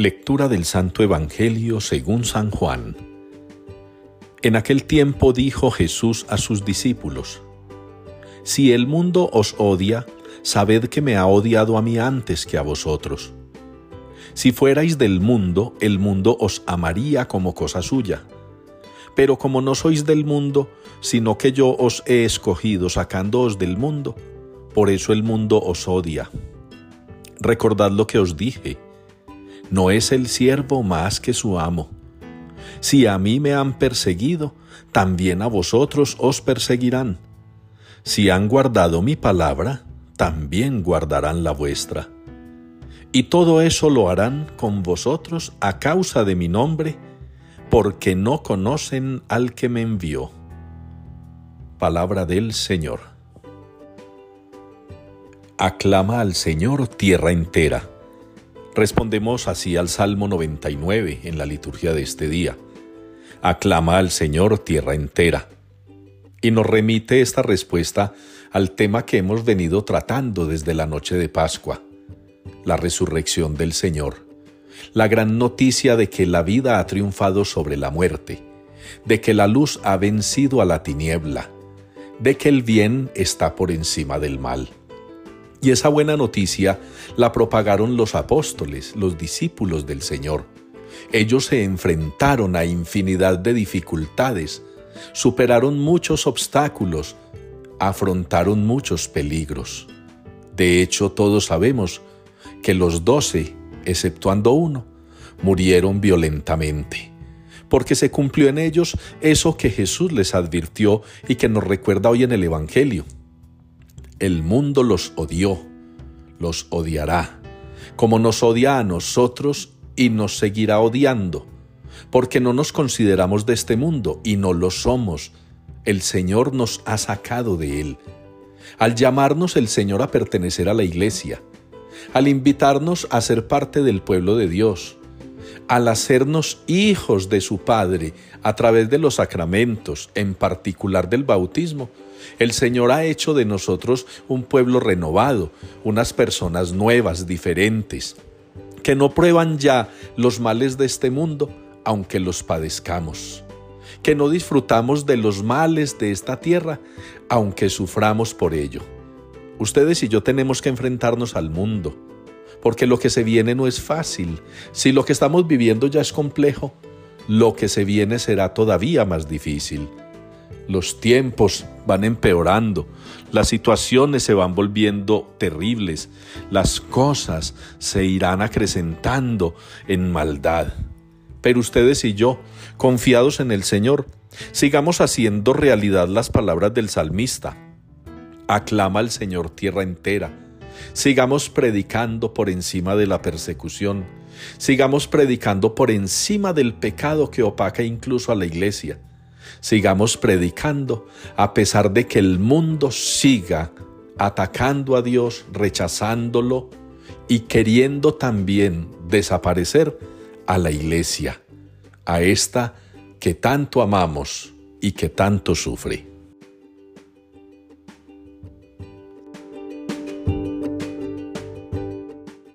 Lectura del Santo Evangelio según San Juan. En aquel tiempo dijo Jesús a sus discípulos, Si el mundo os odia, sabed que me ha odiado a mí antes que a vosotros. Si fuerais del mundo, el mundo os amaría como cosa suya. Pero como no sois del mundo, sino que yo os he escogido sacándoos del mundo, por eso el mundo os odia. Recordad lo que os dije no es el siervo más que su amo. Si a mí me han perseguido, también a vosotros os perseguirán. Si han guardado mi palabra, también guardarán la vuestra. Y todo eso lo harán con vosotros a causa de mi nombre, porque no conocen al que me envió. Palabra del Señor. Aclama al Señor tierra entera Respondemos así al Salmo 99 en la liturgia de este día. Aclama al Señor tierra entera. Y nos remite esta respuesta al tema que hemos venido tratando desde la noche de Pascua, la resurrección del Señor, la gran noticia de que la vida ha triunfado sobre la muerte, de que la luz ha vencido a la tiniebla, de que el bien está por encima del mal. Y esa buena noticia la propagaron los apóstoles, los discípulos del Señor. Ellos se enfrentaron a infinidad de dificultades, superaron muchos obstáculos, afrontaron muchos peligros. De hecho, todos sabemos que los doce, exceptuando uno, murieron violentamente, porque se cumplió en ellos eso que Jesús les advirtió y que nos recuerda hoy en el Evangelio el mundo los odió, los odiará, como nos odia a nosotros y nos seguirá odiando, porque no nos consideramos de este mundo y no lo somos. El Señor nos ha sacado de él. Al llamarnos el Señor a pertenecer a la iglesia, al invitarnos a ser parte del pueblo de Dios, al hacernos hijos de su Padre a través de los sacramentos, en particular del bautismo, el Señor ha hecho de nosotros un pueblo renovado, unas personas nuevas, diferentes, que no prueban ya los males de este mundo, aunque los padezcamos, que no disfrutamos de los males de esta tierra, aunque suframos por ello. Ustedes y yo tenemos que enfrentarnos al mundo, porque lo que se viene no es fácil. Si lo que estamos viviendo ya es complejo, lo que se viene será todavía más difícil los tiempos van empeorando, las situaciones se van volviendo terribles, las cosas se irán acrecentando en maldad. Pero ustedes y yo, confiados en el Señor, sigamos haciendo realidad las palabras del salmista. Aclama al Señor tierra entera. Sigamos predicando por encima de la persecución. Sigamos predicando por encima del pecado que opaca incluso a la iglesia sigamos predicando a pesar de que el mundo siga atacando a Dios, rechazándolo y queriendo también desaparecer a la iglesia, a esta que tanto amamos y que tanto sufre.